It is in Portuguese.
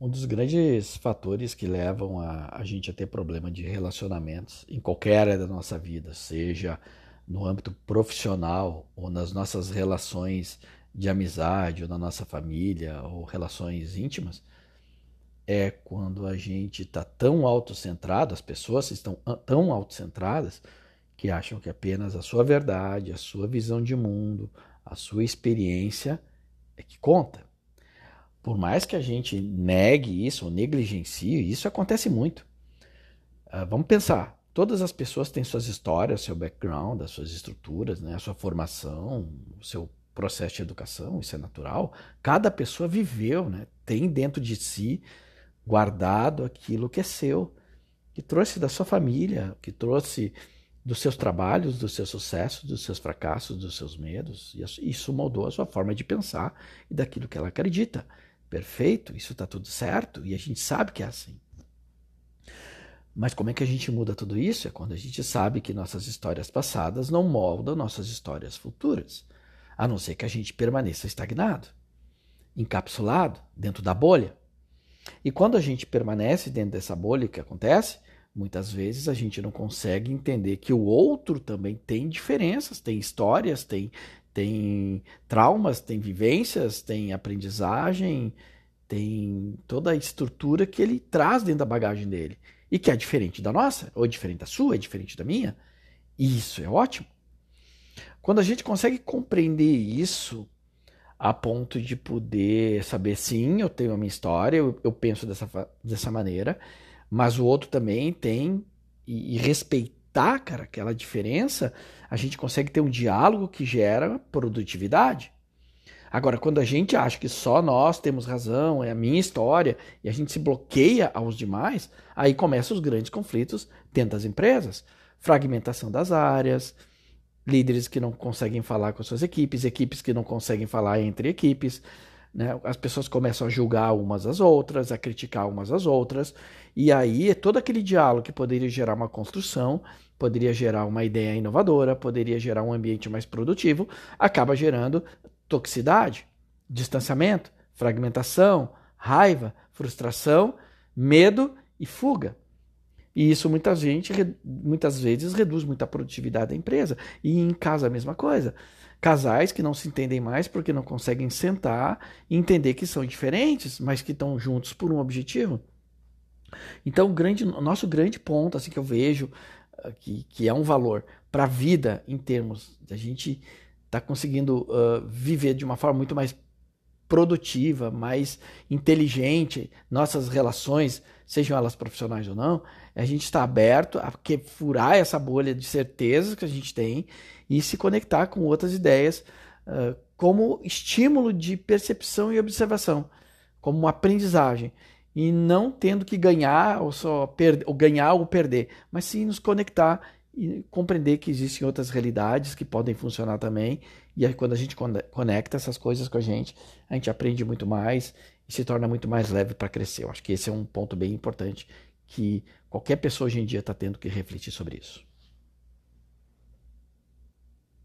Um dos grandes fatores que levam a, a gente a ter problema de relacionamentos em qualquer área da nossa vida, seja no âmbito profissional ou nas nossas relações de amizade ou na nossa família ou relações íntimas, é quando a gente está tão autocentrado, as pessoas estão tão autocentradas que acham que apenas a sua verdade, a sua visão de mundo, a sua experiência é que conta. Por mais que a gente negue isso ou negligencie, isso acontece muito. Uh, vamos pensar: todas as pessoas têm suas histórias, seu background, as suas estruturas, né, a sua formação, o seu processo de educação, isso é natural. Cada pessoa viveu, né, tem dentro de si guardado aquilo que é seu, que trouxe da sua família, que trouxe dos seus trabalhos, dos seus sucessos, dos seus fracassos, dos seus medos. Isso moldou a sua forma de pensar e daquilo que ela acredita. Perfeito, isso está tudo certo e a gente sabe que é assim. Mas como é que a gente muda tudo isso? É quando a gente sabe que nossas histórias passadas não moldam nossas histórias futuras, a não ser que a gente permaneça estagnado, encapsulado dentro da bolha. E quando a gente permanece dentro dessa bolha, o que acontece? Muitas vezes a gente não consegue entender que o outro também tem diferenças, tem histórias, tem, tem traumas, tem vivências, tem aprendizagem, tem toda a estrutura que ele traz dentro da bagagem dele e que é diferente da nossa, ou diferente da sua, é diferente da minha. E isso é ótimo. Quando a gente consegue compreender isso a ponto de poder saber, sim, eu tenho a minha história, eu, eu penso dessa, dessa maneira, mas o outro também tem, e, e respeitar, cara, aquela diferença, a gente consegue ter um diálogo que gera produtividade. Agora, quando a gente acha que só nós temos razão, é a minha história, e a gente se bloqueia aos demais, aí começam os grandes conflitos dentro das empresas. Fragmentação das áreas, líderes que não conseguem falar com suas equipes, equipes que não conseguem falar entre equipes, né? As pessoas começam a julgar umas às outras, a criticar umas às outras, e aí todo aquele diálogo que poderia gerar uma construção, poderia gerar uma ideia inovadora, poderia gerar um ambiente mais produtivo, acaba gerando toxicidade, distanciamento, fragmentação, raiva, frustração, medo e fuga. E isso muitas, gente, muitas vezes reduz muito a produtividade da empresa. E em casa a mesma coisa. Casais que não se entendem mais porque não conseguem sentar e entender que são diferentes, mas que estão juntos por um objetivo. Então, o, grande, nosso grande ponto, assim que eu vejo, que, que é um valor para a vida em termos de a gente tá conseguindo uh, viver de uma forma muito mais produtiva, mais inteligente, nossas relações, sejam elas profissionais ou não, a gente está aberto a que furar essa bolha de certezas que a gente tem e se conectar com outras ideias uh, como estímulo de percepção e observação, como uma aprendizagem e não tendo que ganhar ou só ou ganhar ou perder, mas sim nos conectar e compreender que existem outras realidades que podem funcionar também. E aí, quando a gente conecta essas coisas com a gente, a gente aprende muito mais e se torna muito mais leve para crescer. Eu acho que esse é um ponto bem importante que qualquer pessoa hoje em dia está tendo que refletir sobre isso.